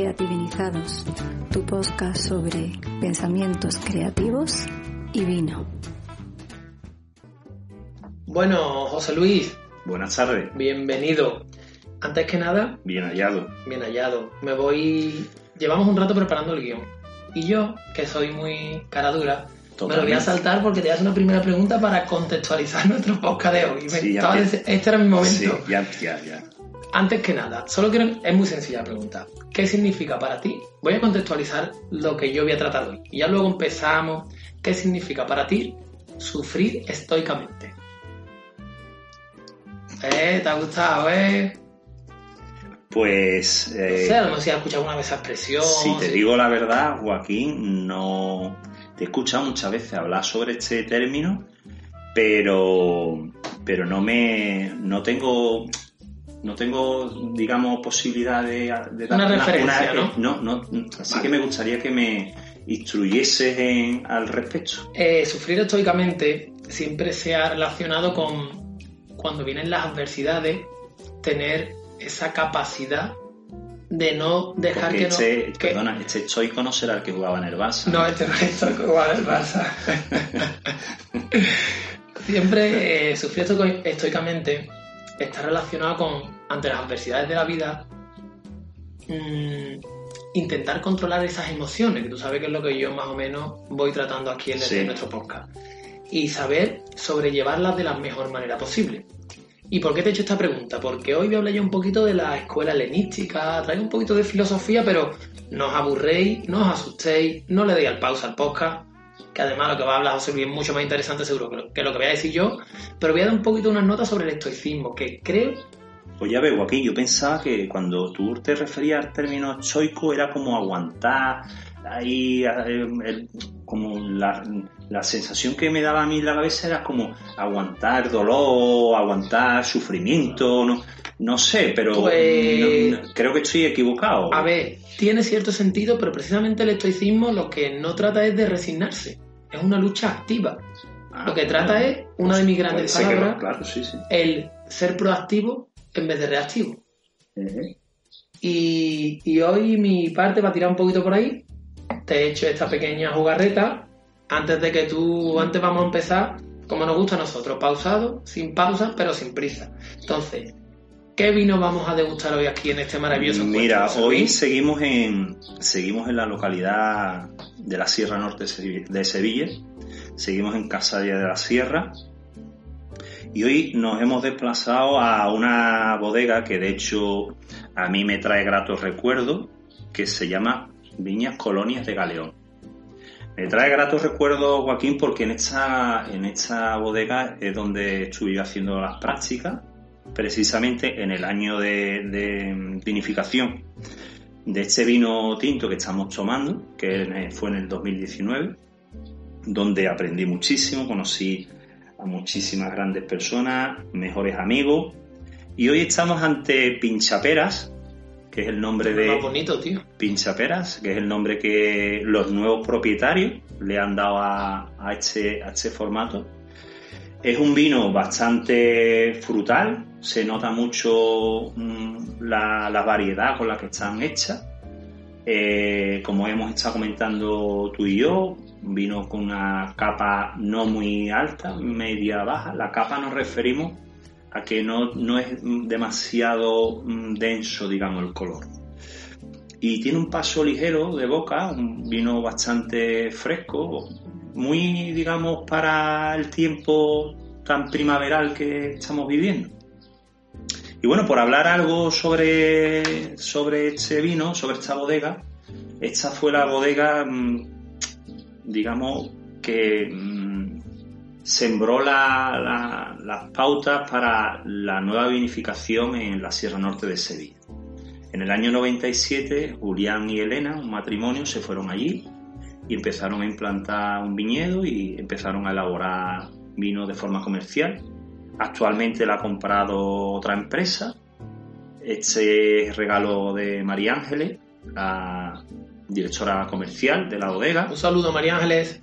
Creativinizados, tu podcast sobre pensamientos creativos y vino. Bueno, José Luis, Buenas tardes. bienvenido. Antes que nada, Bien hallado. bien hallado. Me voy. Llevamos un rato preparando el guion. Y yo, que soy muy cara dura, me lo voy a saltar porque te voy a hacer una primera pregunta para contextualizar nuestro podcast de hoy. Me Sí, estaba este era mi momento. Sí, ya, ya, ya. Antes que nada, solo quiero. Es muy sencilla la pregunta. ¿Qué significa para ti? Voy a contextualizar lo que yo voy a tratar hoy. Y ya luego empezamos. ¿Qué significa para ti sufrir estoicamente? Eh, ¿te ha gustado, eh? Pues, No eh, sé, a lo mejor si has escuchado alguna vez esa expresión. si te digo la verdad, Joaquín, no te he escuchado muchas veces hablar sobre este término, pero, pero no me, no tengo, no tengo, digamos, posibilidad de, de Una referencia, ¿no? No, no, así Vale. que me gustaría que me instruyeses en- al respecto. Eh, sufrir estoicamente siempre se ha relacionado con cuando vienen las adversidades, tener esa capacidad de no dejar Porque que no. este, que- perdona, este estoico no será el que jugaba en el Barça. No, este no es estoico igual el Barça. Siempre eh, sufrir estoicamente está relacionado con, ante las adversidades de la vida, mm, intentar controlar esas emociones, que tú sabes que es lo que yo más o menos voy tratando aquí en, el- Sí. en nuestro podcast, y saber sobrellevarlas de la mejor manera posible. ¿Y por qué te he hecho esta pregunta? Porque hoy voy a hablar yo un poquito de la escuela helenística, traigo un poquito de filosofía, pero no os aburréis, no os asustéis, no le deis al pausa al podcast, que además lo que va a hablar José Luis es mucho más interesante seguro que lo- que voy a decir yo, pero voy a dar un poquito unas notas sobre el estoicismo, que creo Pues ya ves, Joaquín, yo pensaba que cuando tú te referías al término estoico era como aguantar, ahí, eh, el- como la, la sensación que me daba a mí en la cabeza era como aguantar dolor, aguantar sufrimiento, no, no sé, pero Pues- no- no- creo que estoy equivocado. A ver, tiene cierto sentido, pero precisamente el estoicismo lo que no trata es de resignarse, es una lucha activa. Ah, Lo que trata es, una de mis grandes palabras, claro, sí, sí. el ser proactivo en vez de reactivo. Y, y hoy mi parte va a tirar un poquito por ahí. Te he hecho esta pequeña jugarreta. Antes de que tú, antes vamos a empezar, como nos gusta a nosotros, pausado, sin pausa, pero sin prisa. Entonces, ¿qué vino vamos a degustar hoy aquí en este maravilloso Mira, encuentro, hoy seguimos en, seguimos en la localidad de la Sierra Norte de Sevi- de Sevilla, seguimos en Casadilla de la Sierra y hoy nos hemos desplazado a una bodega que de hecho a mí me trae gratos recuerdos, que se llama Viñas Colonias de Galeón. Me trae gratos recuerdos, Joaquín, porque en esta, en bodega es donde estuve haciendo las prácticas, precisamente en el año de, de vinificación de este vino tinto que estamos tomando, que fue en el 2019, donde aprendí muchísimo, conocí a muchísimas grandes personas, mejores amigos, y hoy estamos ante Pinchaperas, que es el nombre de... Más bonito, tío. Pinchaperas, que es el nombre que los nuevos propietarios le han dado a, a este, a este formato. Es un vino bastante frutal, se nota mucho mm, la, la variedad con la que están hechas. Eh, como hemos estado comentando tú y yo, vino con una capa no muy alta, media baja. La capa nos referimos a que no, no es demasiado mm, denso, digamos, el color. Y tiene un paso ligero de boca, un vino bastante fresco, muy, digamos, para el tiempo tan primaveral que estamos viviendo. Y bueno, por hablar algo sobre, sobre este vino, sobre esta bodega, esta fue la bodega, mm, digamos, que mm, sembró la- la- las pautas para la nueva vinificación en la Sierra Norte de Sevilla. En el año 97, Julián y Elena, un matrimonio, se fueron allí y empezaron a implantar un viñedo y empezaron a elaborar vino de forma comercial. Actualmente la ha comprado otra empresa. Este es regalo de María Ángeles, directora comercial de la bodega Un saludo, María Ángeles.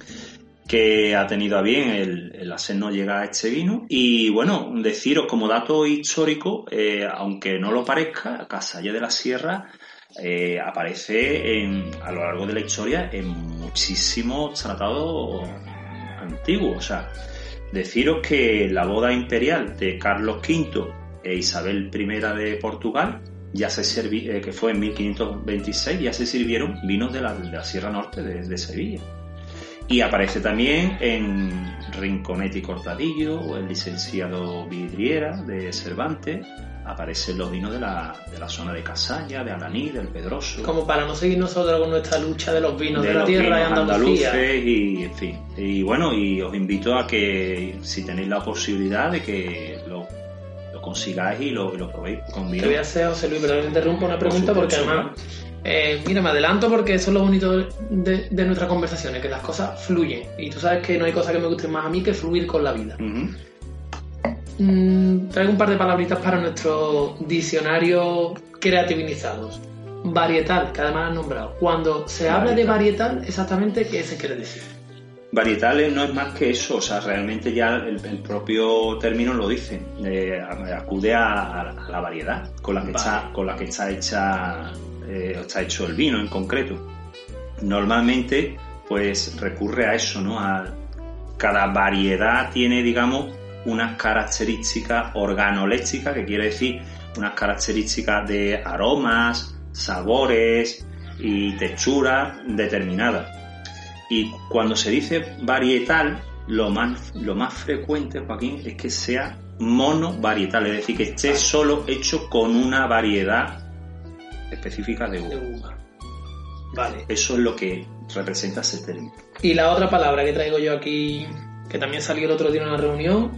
que ha tenido a bien el, el hacernos llegar a este vino. Y bueno, deciros como dato histórico, eh, aunque no lo parezca, Casalla de la Sierra eh, aparece en, a lo largo de la historia en muchísimos tratados antiguos. O sea, deciros que la boda imperial de Carlos V e Isabel I de Portugal ya se eh, que fue en 1526, ya se sirvieron vinos de la, de la Sierra Norte de, de Sevilla. Y aparece también en Rinconete y Cortadillo, o el licenciado Vidriera de Cervantes, aparecen los vinos de la, de la zona de Casaña, de Alaní, del Pedroso. Como para no seguir nosotros con nuestra lucha de los vinos de, de la los tierra y vinos Andalucía. andaluces y en fin. Y bueno, y os invito a que si tenéis la posibilidad de que lo, lo consigáis y lo, y lo probéis con Te voy a hacer, José Luis, pero te interrumpo una pregunta Por porque además, eh, mira, me adelanto porque eso es lo bonito de, de nuestras conversaciones, que las cosas fluyen. Y tú sabes que no hay cosa que me guste más a mí que fluir con la vida. Mm, traigo un par de palabritas para nuestro diccionario creativizados. Varietal, que además has nombrado. Cuando se habla de varietal, exactamente, ¿qué se quiere decir? Varietales no es más que eso, o sea, realmente ya el, el propio término lo dice, eh, acude a, a la variedad con la que Vale. está, con la que está hecha, eh, está hecho el vino en concreto. Normalmente, pues recurre a eso, ¿no? A cada variedad tiene, digamos, unas características organolécticas, que quiere decir unas características de aromas, sabores y texturas determinadas. Y cuando se dice varietal, lo más, lo más frecuente, Joaquín, es que sea monovarietal, es decir, que esté solo hecho con una variedad específica de De uva. Vale. Eso es lo que representa ese término. Y la otra palabra que traigo yo aquí, que también salió el otro día en una reunión,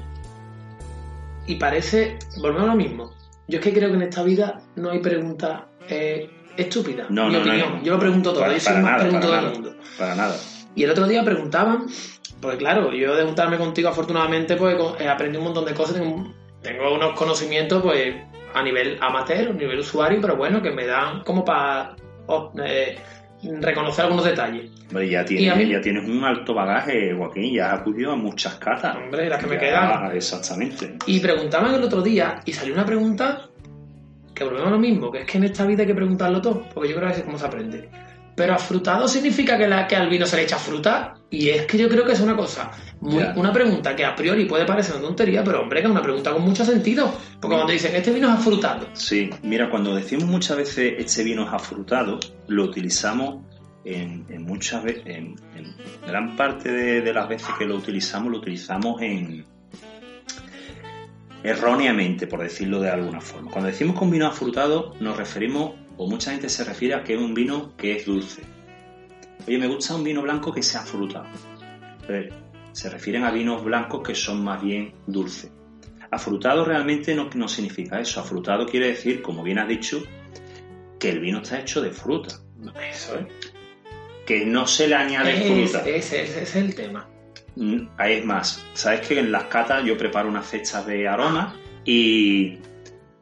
y parece, volvemos a lo mismo. Yo es que creo que en esta vida no hay pregunta eh, estúpida. No, mi no, no, opinión. no. Yo lo pregunto todo, Para- yo soy para el más nada, preguntador para del nada. mundo. Para nada. Y el otro día preguntaban, porque claro, yo de juntarme contigo afortunadamente pues eh, aprendí un montón de cosas, tengo, tengo unos conocimientos pues a nivel amateur, a nivel usuario, pero bueno, que me dan como para oh, eh, reconocer algunos detalles. Hombre, ya tienes, mí- ya tienes un alto bagaje, Joaquín, ya has acudido a muchas catas. Hombre, las que me quedan. Exactamente. Y preguntaban el otro día y salió una pregunta que volvemos a lo mismo, que es que en esta vida hay que preguntarlo todo, porque yo creo que así es como se aprende. Pero afrutado significa que, la, que al vino se le echa fruta. Y es que yo creo que es una cosa, muy, una pregunta que a priori puede parecer una tontería, pero hombre, que es una pregunta con mucho sentido. Porque cuando dicen, este vino es afrutado, Sí, mira, cuando decimos muchas veces este vino es afrutado, lo utilizamos en, en muchas veces, en, en gran parte de, de las veces que lo utilizamos, lo utilizamos en erróneamente, por decirlo de alguna forma. Cuando decimos que un vino afrutado, nos referimos, o mucha gente se refiere a que es un vino que es dulce. Oye, me gusta un vino blanco que sea afrutado. Pero se refieren a vinos blancos que son más bien dulces. Afrutado realmente no, no significa eso. Afrutado quiere decir, como bien has dicho, que el vino está hecho de fruta. eso es. Que no se le añade fruta. Ese, es el tema. Mm, Es más, sabes que en las catas yo preparo unas cestas de aromas y,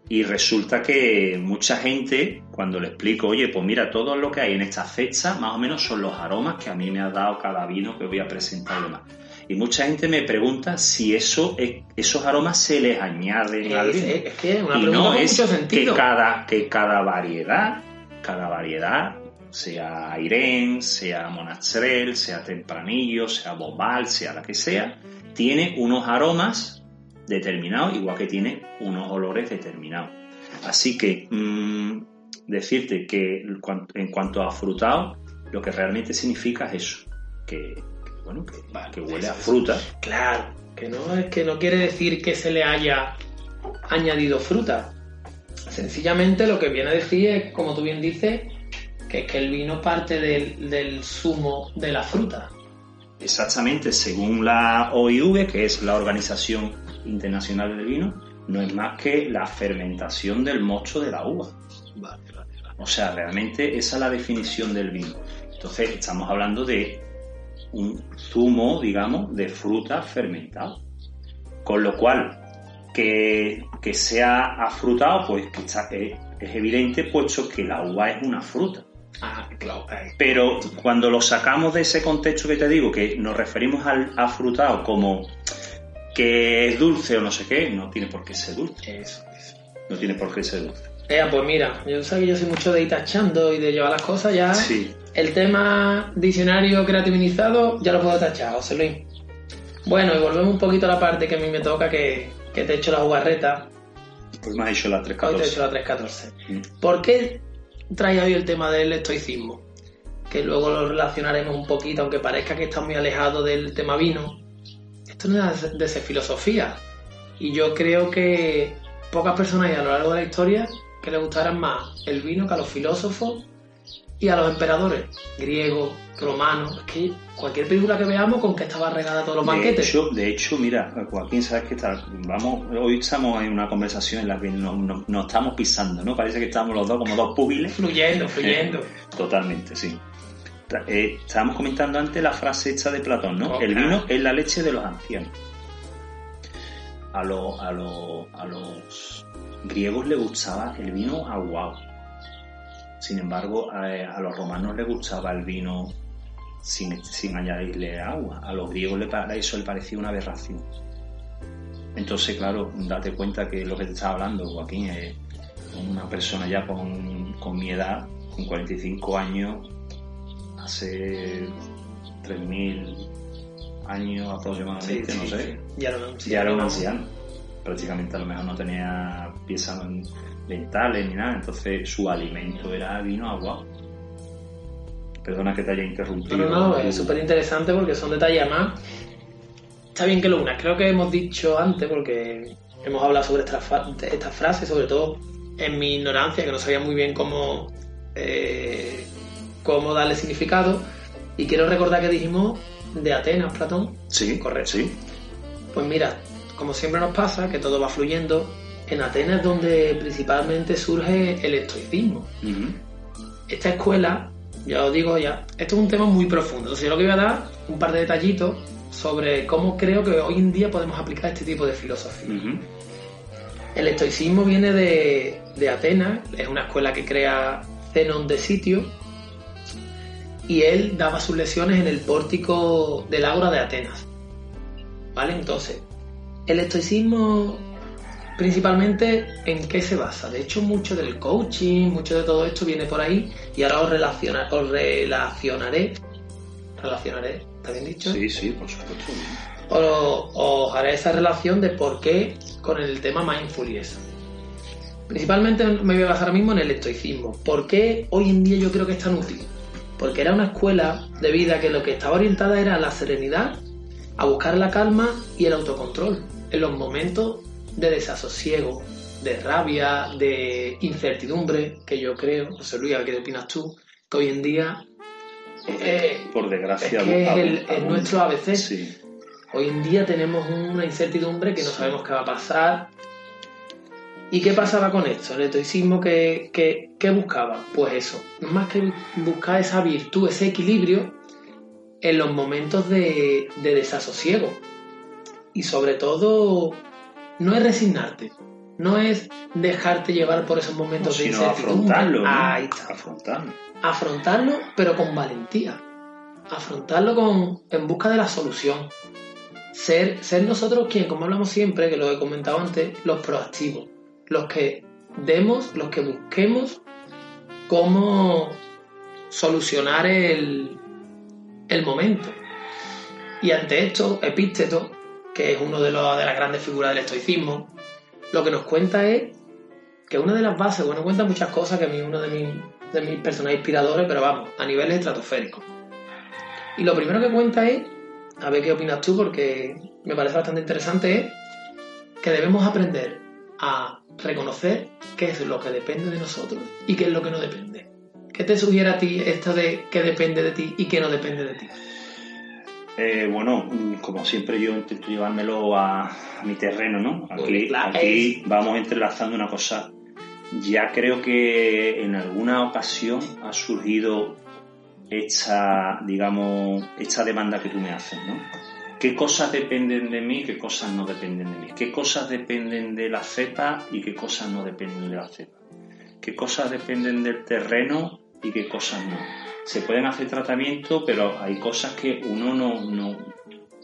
y resulta que mucha gente, cuando le explico, oye, pues mira, todo lo que hay en esta cesta más o menos son los aromas que a mí me ha dado cada vino que voy a presentar y demás. Y mucha gente me pregunta si eso es- esos aromas se les añaden al vino. es que es una y no es mucho que sentido. cada, que cada variedad, cada variedad, sea Irén, sea Monastrell, sea Tempranillo, sea Bobal, sea la que sea, tiene unos aromas determinados, igual que tiene unos olores determinados. Así que mm, decirte que en cuanto a frutado, lo que realmente significa es eso, que, que, bueno, que, Vale, que huele eso a fruta. Claro, que no es que no quiere decir que se le haya añadido fruta. Sencillamente lo que viene a decir es, como tú bien dices, que es que el vino parte del, del zumo de la fruta. Exactamente, según la OIV, que es la Organización Internacional del Vino, no es más que la fermentación del mosto de la uva. O sea, realmente esa es la definición del vino. Entonces, estamos hablando de un zumo, digamos, de fruta fermentado. Con lo cual, que, que sea afrutado, pues que está- es, es evidente, puesto que la uva es una fruta. Ah, claro. eh, Pero cuando lo sacamos de ese contexto que te digo, que nos referimos al afrutado como que es dulce o no sé qué, no tiene por qué ser dulce. Eso, eso. No tiene por qué ser dulce. Eh, pues mira, yo sé que yo soy mucho de ir tachando y de llevar las cosas ya. Sí. El tema diccionario creativizado ya lo puedo tachar, José Luis. Bueno, y volvemos un poquito a la parte que a mí me toca, que, que te he hecho la jugarreta. Pues me has hecho la Hoy te he hecho 314. la 314. Mm. ¿Por qué traía hoy el tema del estoicismo? Que luego lo relacionaremos un poquito, aunque parezca que está muy alejado del tema vino. Esto no es de- ser filosofía. Y yo creo que pocas personas a lo largo de la historia que les gustaran más el vino que a los filósofos y a los emperadores griegos, romanos. Es que cualquier película que veamos con que estaba regada todos los De banquetes. hecho, de hecho, mira, Joaquín, sabes que está, vamos, hoy estamos en una conversación en la que nos, nos- nos estamos pisando, ¿no? Parece que estamos los dos como dos púgiles. Fluyendo, fluyendo. Totalmente, sí. Eh, estábamos comentando antes la frase hecha de Platón, ¿no? El vino es la leche de los ancianos. A, lo- a, lo- a los griegos les gustaba el vino aguado. Sin embargo, a, a los romanos les gustaba el vino sin, sin añadirle agua. A los griegos le, eso le parecía una aberración. Entonces, claro, date cuenta que lo que te estaba hablando, Joaquín, es una persona ya con, con mi edad, con 45 años, hace 3.000 años aproximadamente, no sé, Ya no, sí, ya era un no. anciano. Prácticamente a lo mejor no tenía piezas dentales ni nada, entonces su alimento era vino agua. Perdona que te haya interrumpido. No, no, es súper interesante porque son detalles más. Está bien que lo unas. Creo que hemos dicho antes, porque hemos hablado sobre esta, esta frase, sobre todo en mi ignorancia, que no sabía muy bien cómo, eh, cómo darle significado. Y quiero recordar que dijimos de Atenas, Platón. Sí, Correcto. Sí, Pues mira, como siempre nos pasa, que todo va fluyendo, en Atenas donde principalmente surge el estoicismo esta escuela, ya os digo ya, esto es un tema muy profundo. Entonces yo lo que voy a dar un par de detallitos sobre cómo creo que hoy en día podemos aplicar este tipo de filosofía. El estoicismo viene de, de Atenas, es una escuela que crea Zenón de Sitio y él daba sus lecciones en el pórtico del Ágora de Atenas. ¿Vale? Entonces, el estoicismo principalmente en qué se basa. De hecho, mucho del coaching, mucho de todo esto viene por ahí y ahora os, relaciona- os relacionaré. Relacionaré, ¿está bien dicho? Sí, sí, por supuesto. os, os haré esa relación de por qué con el tema mindful y eso. Principalmente me voy a basar ahora mismo en el estoicismo. ¿Por qué hoy en día yo creo que es tan útil? Porque era una escuela de vida que lo que estaba orientada era a la serenidad, a buscar la calma y el autocontrol en los momentos de desasosiego, de rabia, de incertidumbre, que yo creo, José Luis, a ver ¿qué opinas tú? Que hoy en día eh, Por desgracia, es que es, el- es nuestro ABC. Sí. Hoy en día tenemos una incertidumbre que no Sí. sabemos qué va a pasar. ¿Y qué pasaba con esto? El estoicismo que, que, que buscaba? Pues eso, más que buscar esa virtud, ese equilibrio en los momentos de, de desasosiego. Y sobre todo, no es resignarte, no es dejarte llevar por esos momentos de Sino afrontarlo. ¿no? Ahí está Afrontarlo. afrontarlo, pero con valentía. Afrontarlo con, en busca de la solución. Ser, ser nosotros quien, como hablamos siempre, que lo he comentado antes, los proactivos. Los que demos, los que busquemos cómo solucionar el, el momento. Y ante esto, Epícteto, que es uno de, los, de las grandes figuras del estoicismo, lo que nos cuenta es que una de las bases, bueno, cuenta muchas cosas que a mí uno de mis, de mis personajes inspiradores, pero vamos, a niveles estratosféricos. Y lo primero que cuenta es, a ver qué opinas tú, porque me parece bastante interesante, es que debemos aprender a reconocer qué es lo que depende de nosotros y qué es lo que no depende. ¿Qué te sugiere a ti esto de qué depende de ti y qué no depende de ti? Eh, bueno, como siempre yo intento llevármelo a, a mi terreno, ¿no? Aquí, Uy, la aquí vamos entrelazando una cosa. Ya creo que en alguna ocasión ha surgido esta, digamos, esta demanda que tú me haces, ¿no? ¿Qué cosas dependen de mí y qué cosas no dependen de mí? ¿Qué cosas dependen de la cepa y qué cosas no dependen de la cepa? ¿Qué cosas dependen del terreno y qué cosas no? Se pueden hacer tratamientos, pero hay cosas que uno no, no,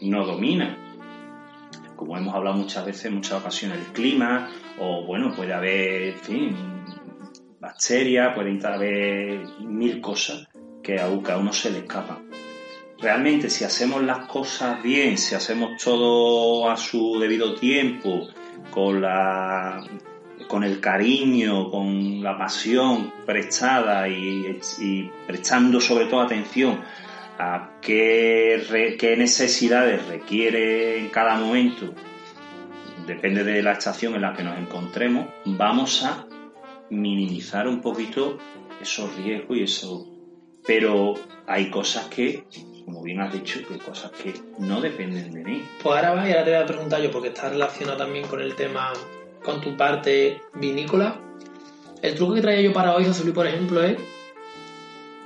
no domina. Como hemos hablado muchas veces, en muchas ocasiones, el clima, o bueno, puede haber, en fin, bacterias, pueden haber mil cosas que a uno se le escapan. Realmente, si hacemos las cosas bien, si hacemos todo a su debido tiempo, con la con el cariño, con la pasión prestada y, prestando sobre todo atención a qué, necesidades requiere en cada momento, depende de la estación en la que nos encontremos, vamos a minimizar un poquito esos riesgos y eso. Pero hay cosas que, como bien has dicho, hay cosas que no dependen de mí. Pues ahora va y ahora te voy a preguntar yo, porque está relacionado también con el tema, con tu parte vinícola. El truco que traía yo para hoy, José Luis, por ejemplo, es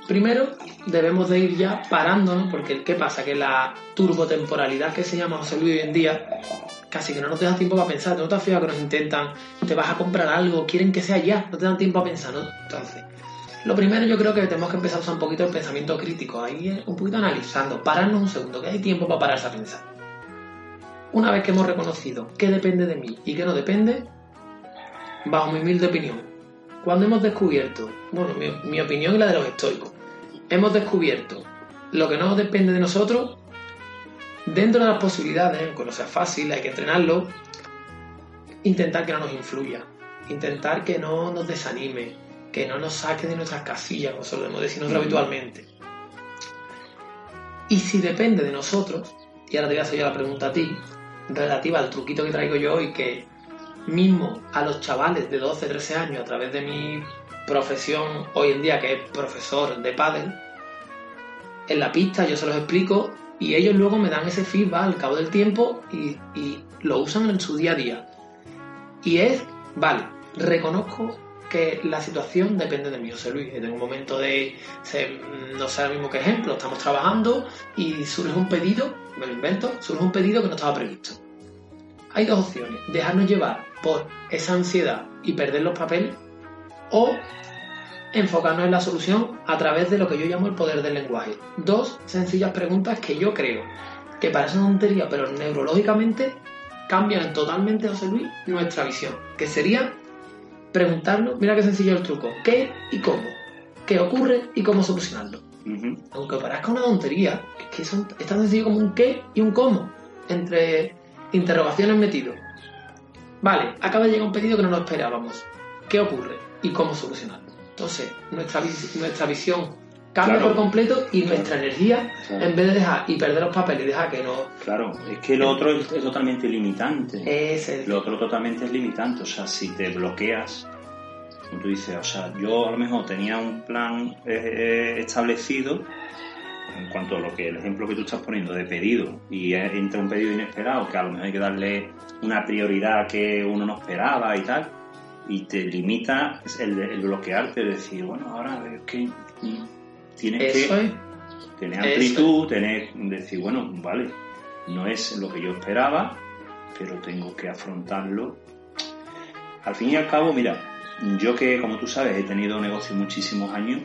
Primero, debemos de ir ya parándonos, porque ¿qué pasa? Que la turbotemporalidad que se llama José Luis hoy en día, casi que no nos deja tiempo para pensar. ¿No te has fijado que nos intentan, te vas a comprar algo, quieren que sea ya, no te dan tiempo a pensar, ¿no? Entonces, lo primero yo creo que tenemos que empezar a usar un poquito el pensamiento crítico, ahí un poquito analizando, pararnos un segundo, que hay tiempo para pararse a pensar. Una vez que hemos reconocido qué depende de mí y qué no depende, bajo mi humilde opinión, cuando hemos descubierto, bueno, mi, mi opinión y la de los estoicos, hemos descubierto lo que no depende de nosotros, dentro de las posibilidades, aunque no sea fácil, hay que entrenarlo, intentar que no nos influya, intentar que no nos desanime, que no nos saque de nuestras casillas, como solemos decir nosotros habitualmente. Y si depende de nosotros, y ahora te voy a hacer yo la pregunta a ti, relativa al truquito que traigo yo hoy, que mismo a los chavales de 12, 13 años, a través de mi profesión hoy en día, que es profesor de pádel, en la pista yo se los explico y ellos luego me dan ese feedback al cabo del tiempo y, lo usan en su día a día. Y es, vale, reconozco que la situación depende de mí, José Luis. En un momento de, no sé el mismo que ejemplo, estamos trabajando y surge un pedido, me lo invento, surge un pedido que no estaba previsto. Hay dos opciones, dejarnos llevar por esa ansiedad y perder los papeles o enfocarnos en la solución a través de lo que yo llamo el poder del lenguaje. Dos sencillas preguntas que yo creo que parecen tontería, pero neurológicamente cambian totalmente, José Luis, nuestra visión. Que sería preguntarnos, mira qué sencillo el truco, ¿qué y cómo? ¿Qué ocurre y cómo solucionarlo? Aunque parezca una tontería, es que es tan sencillo como un qué y un cómo, entre interrogaciones metidos. Vale, acaba de llegar un pedido que no lo esperábamos. ¿Qué ocurre y cómo solucionarlo? Entonces, nuestra, nuestra visión cambia por completo y nuestra energía, en vez de dejar y perder los papeles y dejar que no. Claro, es que lo otro es, totalmente limitante. Es el... Lo otro totalmente es limitante. O sea, si te bloqueas, tú dices, o sea, yo a lo mejor tenía un plan eh, eh, establecido en cuanto a lo que el ejemplo que tú estás poniendo de pedido y entra un pedido inesperado que a lo mejor hay que darle una prioridad que uno no esperaba y tal y te limita el, bloquearte, decir, bueno, ahora es que tienes que tener amplitud, tener, decir, bueno, vale, no es lo que yo esperaba, pero tengo que afrontarlo. Al fin y al cabo, mira, yo que, como tú sabes, he tenido negocio muchísimos años,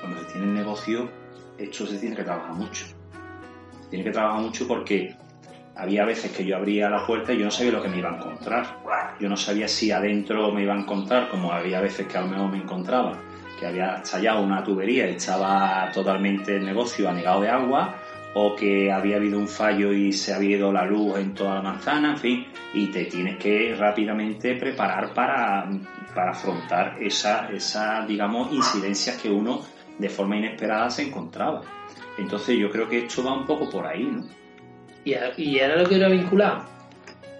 cuando se tiene negocio, esto se tiene que trabajar mucho. Se tiene que trabajar mucho porque había veces que yo abría la puerta y yo no sabía lo que me iba a encontrar. Yo no sabía si adentro me iba a encontrar, como había veces que a lo mejor me encontraba, que había estallado una tubería y estaba totalmente el negocio anegado de agua, o que había habido un fallo y se había ido la luz en toda la manzana, en fin, y te tienes que rápidamente preparar para, para afrontar esa, esa, digamos, incidencias que uno de forma inesperada se encontraba. Entonces yo creo que esto va un poco por ahí, ¿no? Y, y ahora lo quiero vincular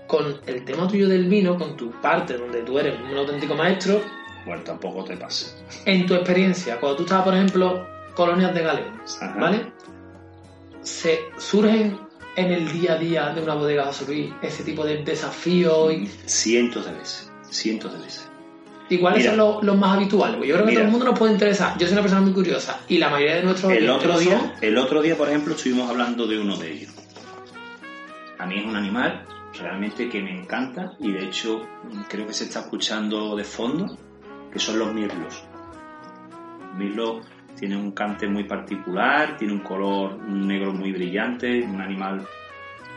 con el tema tuyo del vino, con tu parte donde tú eres un auténtico maestro. Bueno, tampoco te pasa. En tu experiencia, cuando tú estabas, por ejemplo, colonias de galeones, ¿vale? Se surgen en el día a día de una bodega José Luis ese tipo de desafíos y... Cientos de veces, cientos de veces. ¿Y cuáles son los, más habituales? yo creo que todo el mundo nos puede interesar. Yo soy una persona muy curiosa y la mayoría de nuestros el otro día El otro día, por ejemplo, estuvimos hablando de uno de ellos. A mí es un animal realmente que me encanta y de hecho creo que se está escuchando de fondo, que son los mirlos. Los mirlos tienen un cante muy particular, tiene un color negro muy brillante, un animal...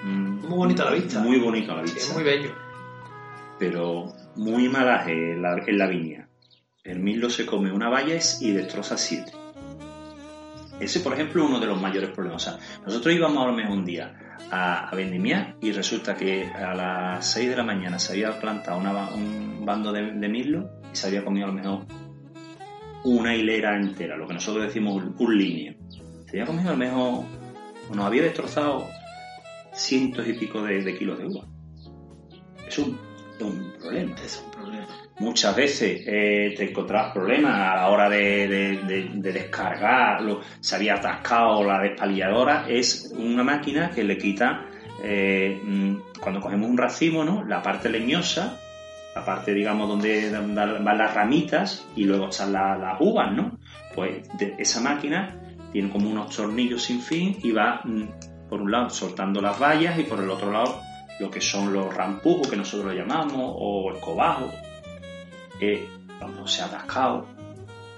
Mm, muy bonito a la vista. Muy bonito a la vista. es muy bello. Pero muy malaje en la, viña. el mirlo se come una valla y destroza siete. Ese, por ejemplo, es uno de los mayores problemas. O sea, nosotros íbamos a lo mejor un día a, a vendimiar y resulta que a las 6 de la mañana se había plantado una, un bando de, de mirlo y se había comido a lo mejor una hilera entera, lo que nosotros decimos un, lineo. Se había comido a lo mejor, nos había destrozado cientos y pico de, de kilos de uva. Es un, un problema. Es un problema. Muchas veces eh, te encontrabas problemas a la hora de, de, de, de descargarlo, se había atascado la despalilladora. Es una máquina que le quita, eh, mm, cuando cogemos un racimo, ¿no? la parte leñosa, la parte, digamos, donde van las ramitas y luego están la- las uvas, ¿no? Pues de- esa máquina tiene como unos tornillos sin fin y va, mm, por un lado, soltando las vallas y por el otro lado, lo que son los rampujos, que nosotros lo llamamos, o el cobajo eh, cuando se ha atascado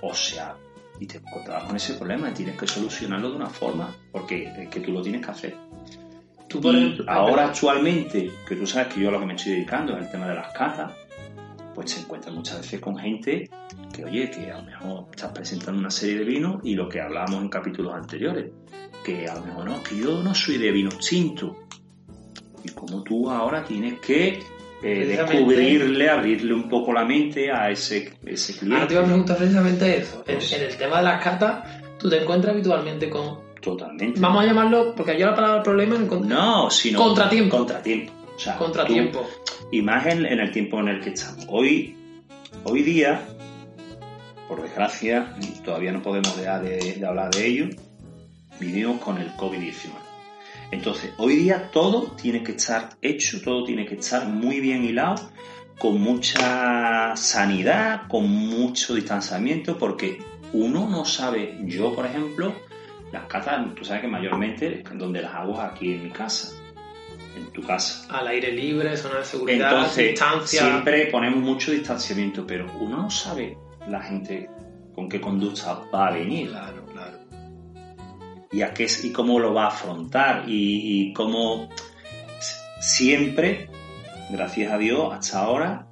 o sea y te encontrabas con ese problema y tienes que solucionarlo de una forma porque es que tú lo tienes que hacer. Tú, y ahora actualmente que tú sabes que yo a lo que me estoy dedicando es el tema de las catas pues se encuentran muchas veces con gente que oye que a lo mejor estás presentando una serie de vinos y lo que hablábamos en capítulos anteriores que a lo mejor no que yo no soy de vino tinto y como tú ahora tienes que eh, descubrirle, abrirle un poco la mente a ese, ese Ahora te iba a cliente. preguntar precisamente eso. En, Pues- en el tema de las catas, tú te encuentras habitualmente con. Totalmente. Vamos a llamarlo, porque yo la palabra problema en con- No, sino Contratiempo. Contratiempo. O sea, contratiempo. tú- y más en, en el tiempo en el que estamos. Hoy, hoy día, por desgracia, todavía no podemos dejar de, de hablar de ello, vivimos con el COVID-19. Entonces, hoy día todo tiene que estar hecho, todo tiene que estar muy bien hilado, con mucha sanidad, con mucho distanciamiento, porque uno no sabe, yo por ejemplo, las catas, tú sabes que mayormente donde las hago es aquí en mi casa, en tu casa. Al aire libre, zona de seguridad, Entonces, distancia. siempre ponemos mucho distanciamiento, pero uno no sabe la gente con qué conducta va a venir Claro, claro. y, a qué, y cómo lo va a afrontar y, y cómo siempre, gracias a Dios, hasta ahora,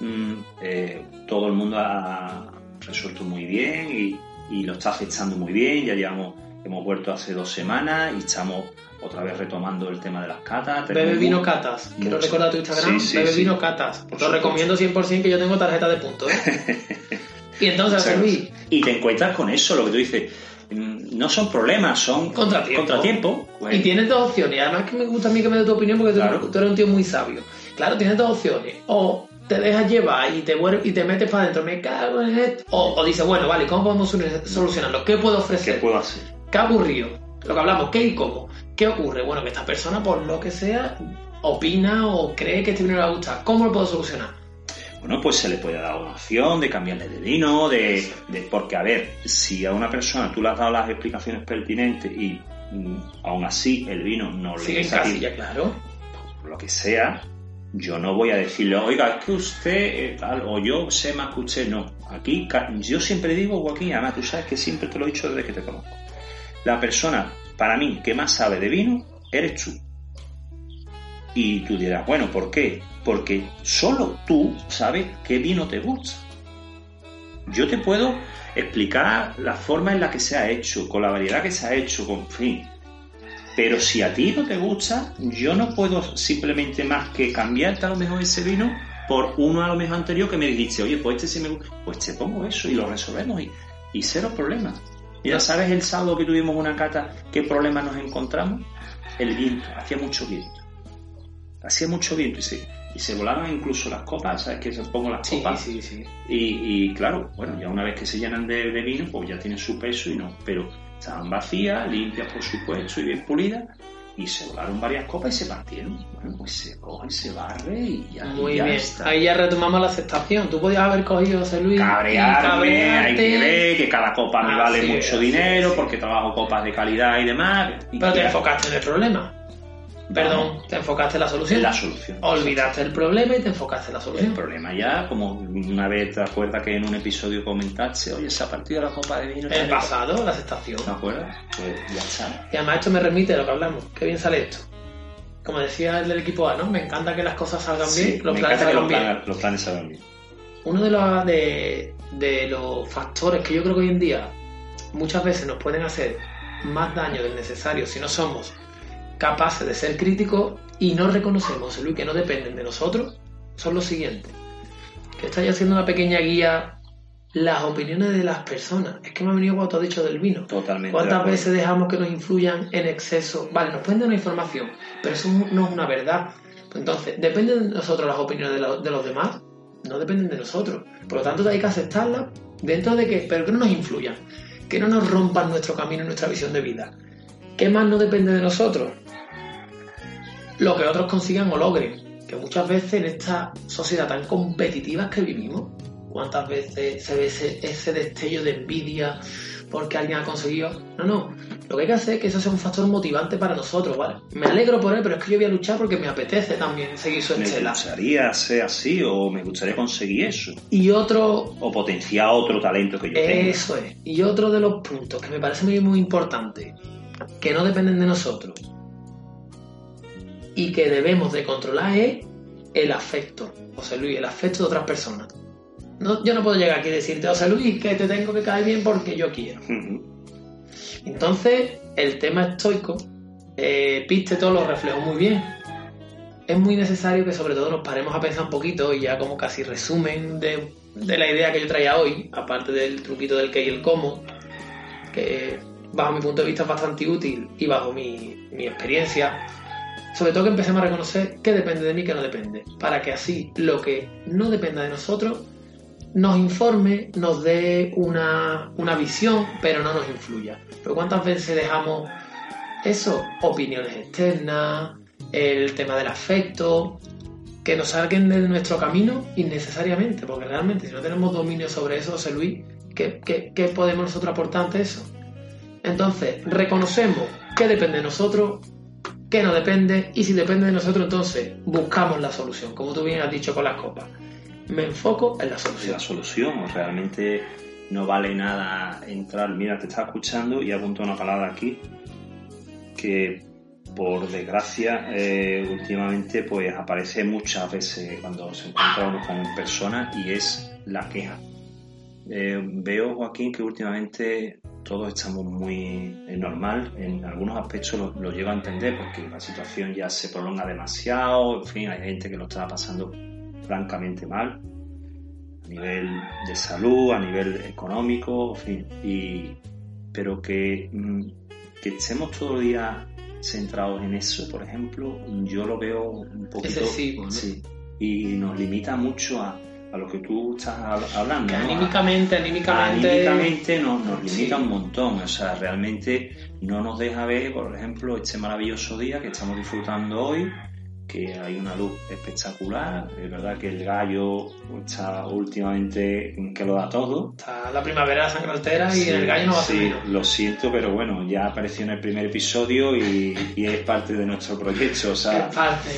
mm, eh, todo el mundo ha resuelto muy bien y, y lo está afectando muy bien. Ya llevamos, hemos vuelto hace dos semanas y estamos otra vez retomando el tema de las catas. Bebe vino catas. Quiero mucho. recordar tu Instagram. Sí, sí, Bebe sí. vino catas. Por Lo recomiendo 100% que yo tengo tarjeta de puntos. ¿eh? y entonces, Luis, gracias. Y te encuentras con eso, lo que tú dices. mm, No son problemas, son Contratiempo. contratiempo. Pues, Y tienes dos opciones. Y además que me gusta a mí que me dé tu opinión porque tú- Claro. tú, eres un tío muy sabio. Claro, tienes dos opciones. O te dejas llevar y te, vuel- y te metes para adentro, me cago en esto. O, o dices, bueno, vale, ¿cómo podemos solu- solucionarlo? ¿Qué puedo ¿Qué ofrecer? puedo hacer? ¿Qué ha ocurrido? Lo que hablamos, ¿qué y cómo? ¿Qué ocurre? Bueno, que esta persona, por lo que sea, opina o cree que este vino le va a gustar. ¿Cómo lo puedo solucionar? Bueno, pues se le puede dar una opción de cambiarle de vino, de, de- porque a ver, si a una persona tú le has dado las explicaciones pertinentes y mm, aún así el vino no le satisface, casilla, claro. por lo que sea, yo no voy a decirle, oiga, es que usted eh, tal, o yo sé más que usted, no. Aquí, yo siempre digo, Joaquín, además tú sabes que siempre te lo he dicho desde que te conozco. La persona, para mí, que más sabe de vino, eres tú. Y tú dirás, bueno, ¿por qué? Porque solo tú sabes qué vino te gusta. Yo te puedo explicar la forma en la que se ha hecho, con la variedad que se ha hecho, con fin. Pero si a ti no te gusta, yo no puedo simplemente más que cambiarte a lo mejor ese vino por uno a lo mejor anterior que me dijiste, oye, pues este sí me gusta, pues te pongo eso y lo resolvemos y, y cero problemas. Ya sabes el sábado que tuvimos una cata, qué problemas nos encontramos, el viento, hacía mucho viento. Hacía mucho viento y se, y se volaban incluso las copas, ¿sabes? Que se pongo las Sí, copas. sí, sí. Y, y, claro, bueno, ya una vez que se llenan de, de vino, pues ya tienen su peso y no. Pero estaban vacías, limpias por supuesto y bien pulidas, y se volaron varias copas y se partieron. Bueno, pues se coge, se barre y ya, Muy ya bien. está. Ahí ya retomamos la aceptación. Tú podías haber cogido José Luis. Cabrearme, hay que ver que cada copa me vale mucho dinero porque trabajo copas de calidad y demás. Y Pero te enfocaste en el problema. Perdón, te enfocaste en la solución. la solución. Olvidaste el problema y te enfocaste en la El solución. problema ya, como una vez te acuerdas que en un episodio comentaste, oye, se ha partido la copa de vino. El pasado, la aceptación. ¿Te acuerdas? Pues ya está. Y además esto me remite a lo que hablamos. Qué bien sale esto. Como decía el del equipo A, ¿no? Me encanta que las cosas salgan Sí, bien, los me planes salgan los bien. planes, los planes salgan bien. uno de los, de, de los factores que yo creo que hoy en día muchas veces nos pueden hacer más daño del necesario si no somos capaces de ser críticos y no reconocemos, Luis, que no dependen de nosotros, son los siguientes. Que estáis haciendo una pequeña guía las opiniones de las personas. Es que me ha venido cuando has dicho del vino. Totalmente. ¿Cuántas veces dejamos que nos influyan en exceso? Vale, nos pueden dar una información, pero eso no es una verdad. Entonces, ¿dependen de nosotros las opiniones de, lo- de los demás? No dependen de nosotros. Por lo tanto, hay que aceptarlas dentro de que, pero que no nos influyan, que no nos rompan nuestro camino y nuestra visión de vida. ¿Qué más no depende de nosotros? Lo que otros consigan o logren. Que muchas veces en esta sociedad tan competitiva que vivimos, ¿cuántas veces se ve ese, ese destello de envidia porque alguien ha conseguido? No, no. Lo que hay que hacer es que eso sea un factor motivante para nosotros, ¿vale? Me alegro por él, pero es que yo voy a luchar porque me apetece también seguir su Me estela. gustaría ser así o me gustaría conseguir eso. Y otro, O potenciar otro talento que yo tengo. Eso es. Y otro de los puntos que me parece muy, muy importante, que no dependen de nosotros y que debemos de controlar es el afecto. José Luis, el afecto de otras personas. No, yo no puedo llegar aquí y decirte, José Luis, que te tengo que caer bien porque yo quiero. Entonces, el tema estoico, eh, Piste todo lo reflejó muy bien. Es muy necesario que sobre todo nos paremos a pensar un poquito y ya como casi resumen de, de la idea que yo traía hoy, aparte del truquito del qué y el cómo, que bajo mi punto de vista es bastante útil y bajo mi, mi experiencia, sobre todo que empecemos a reconocer qué depende de mí qué no depende, para que así lo que no dependa de nosotros nos informe, nos dé una, una visión, pero no nos influya. Pero ¿cuántas veces dejamos eso? Opiniones externas, el tema del afecto, que nos salguen de nuestro camino innecesariamente, porque realmente si no tenemos dominio sobre eso, José Luis, ¿qué, qué, qué podemos nosotros aportar ante eso? Entonces, reconocemos qué depende de nosotros, qué no depende, y si depende de nosotros, entonces buscamos la solución, como tú bien has dicho con las copas. Me enfoco en la solución. la solución. Realmente no vale nada entrar. Mira, te estaba escuchando y apunto una palabra aquí que por desgracia eh, últimamente pues aparece muchas veces cuando se encuentra uno con personas y es la queja. Eh, veo, Joaquín, que últimamente todos estamos muy eh, normal, en algunos aspectos lo, lo llego a entender porque la situación ya se prolonga demasiado, en fin, hay gente que lo está pasando francamente mal a nivel de salud, a nivel económico, en fin, y, pero que, mm, que estemos todo el día centrados en eso, por ejemplo, yo lo veo un poquito... Excesivo, ¿no? Sí, y nos limita mucho a, a lo que tú estás hab- hablando. ¿no? anímicamente, anímicamente, Anímicamente nos, nos limita Sí. un montón, o sea, realmente no nos deja ver, por ejemplo, este maravilloso día que estamos disfrutando hoy, que hay una luz espectacular, es verdad que el gallo está últimamente que lo da todo. está la primavera de sangre altera y Sí, en el gallo no va a sí, ser menos. lo siento, pero bueno, ya apareció en el primer episodio y, y es parte de nuestro proyecto, o sea, Es parte.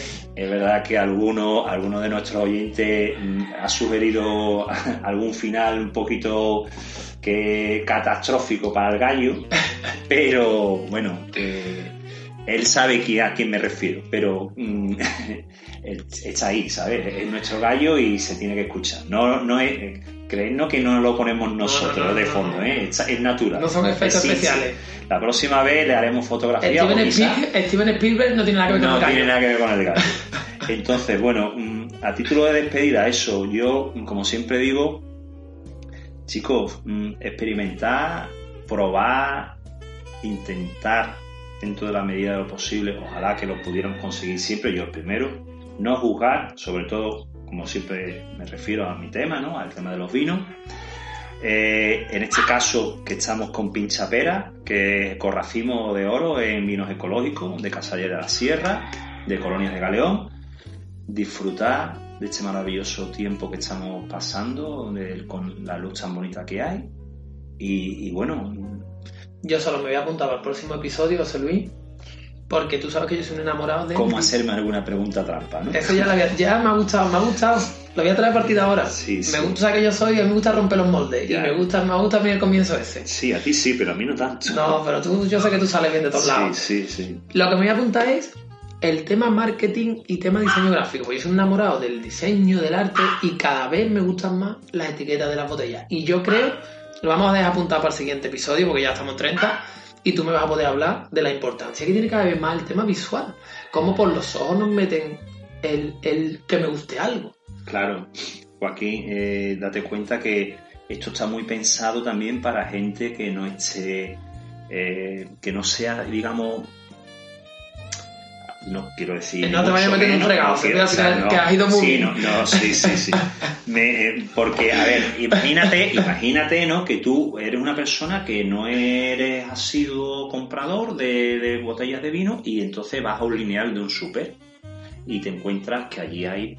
Es verdad que alguno, alguno de nuestros oyentes mm, ha sugerido algún final un poquito que catastrófico para el gallo, pero bueno, eh, él sabe a quién me refiero, pero mm, está ahí, ¿sabes? Es nuestro gallo y se tiene que escuchar. No, no es, eh, creednos que no lo ponemos nosotros no, no, de no, fondo, no. ¿eh? Es, es natural. No son efectos especiales. La próxima vez le haremos fotografía. Steven o quizá- Spielberg, Steven Spielberg no tiene nada que ver con no el gallo. tiene nada que ver con el gallo. Entonces, bueno, mm, a título de despedida, eso, yo, como siempre digo, chicos, mm, experimentar, probar, intentar dentro de la medida de lo posible, ojalá que lo pudieran conseguir siempre, yo el primero, no juzgar, sobre todo, como siempre me refiero a mi tema, ¿no? Al tema de los vinos. Eh, en este caso, que estamos con Pinchapera, que es corracimo de oro en vinos ecológicos de Casalle de la Sierra, de Colonias de Galeón. Disfrutar de este maravilloso tiempo que estamos pasando, con la luz tan bonita que hay. Y, bueno, Yo solo me voy a apuntar el próximo episodio, José Luis, porque tú sabes que yo soy un enamorado de... ¿cómo hacerme alguna pregunta trampa, no? Eso ya, la había- ya me ha gustado, me ha gustado. Lo voy a traer a partir de ahora. Sí, sí. Me gusta que yo soy, a mí me gusta romper los moldes. Ya. Y me gusta, me gusta a mí el comienzo ese. Sí, a ti sí, pero a mí no tanto. No, pero tú, yo sé que tú sales bien de todos lados. Sí, sí, sí. Lo que me voy a apuntar es el tema marketing y tema diseño gráfico. Pues yo soy un enamorado del diseño, del arte y cada vez me gustan más las etiquetas de las botellas. Y yo creo, lo vamos a dejar apuntado para el siguiente episodio porque ya estamos en 30 y tú me vas a poder hablar de la importancia que tiene cada vez más el tema visual. Cómo por los ojos nos meten el, el que me guste algo. Claro, Joaquín, eh, date cuenta que esto está muy pensado también para gente que no esté, eh, que no sea, digamos, no quiero decir. No te vayas a meter en un fregado, no que, o sea, no, que has ido muy sí, bien. no, no, sí, sí, sí. Me- eh, porque, a ver, imagínate, imagínate, ¿no? Que tú eres una persona que no eres asiduo comprador de, de botellas de vino y entonces vas a un lineal de un súper y te encuentras que allí hay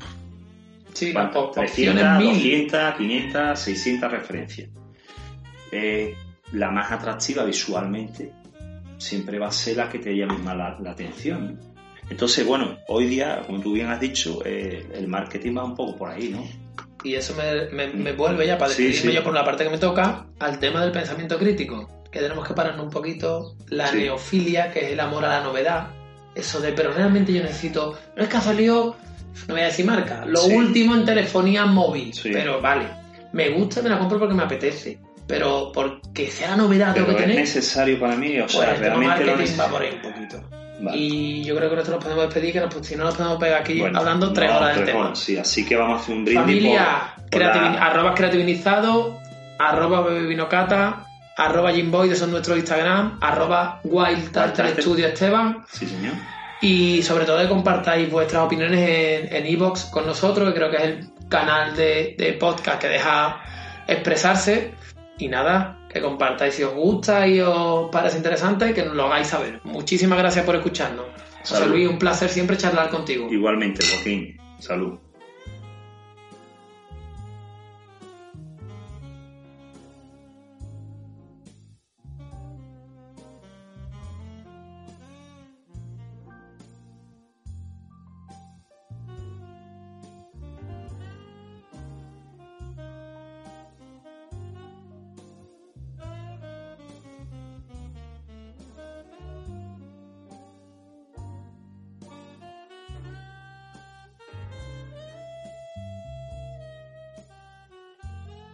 Sí, ¿Cuántas? op- opciones 300, mil. 200, 500, 600 referencias. Eh, la más atractiva visualmente siempre va a ser la que te llame más la, la atención. Entonces, bueno, hoy día, como tú bien has dicho, eh, el marketing va un poco por ahí, ¿no? Y eso me, me- me vuelve ya para Sí, despedirme sí. yo por la parte que me toca al tema del pensamiento crítico. Que tenemos que pararnos un poquito la Sí. neofilia, que es el amor a la novedad. Eso de, pero realmente yo necesito. No es que ha salido, no voy a decir marca, lo Sí. último en telefonía móvil. Sí. Pero vale, me gusta, me la compro porque me apetece. Pero porque sea la novedad Pero tengo que es tener. necesario para mí, o Pues sea, realmente lo marketing va por ahí necesito. un poquito. Vale. Y yo creo que esto nos podemos despedir, que nos- si no nos podemos pegar aquí Bueno, hablando tres no, horas del tema. horas, sí, así que vamos a hacer un brindis Familia, por- por la- arroba creativizado, arroba bebevinocata, arroba Jimboy, de son nuestro Instagram, arroba Wild Tartar Tartar. Studio Esteban. Sí, señor. Y sobre todo que compartáis vuestras opiniones en en iVoox con nosotros, que creo que es el canal de, de podcast que deja expresarse. Y nada, que compartáis si os gusta y os parece interesante, que nos lo hagáis saber. Muchísimas gracias por escucharnos. José Salud. Luis, un placer siempre charlar contigo. Igualmente, Joaquín. Salud.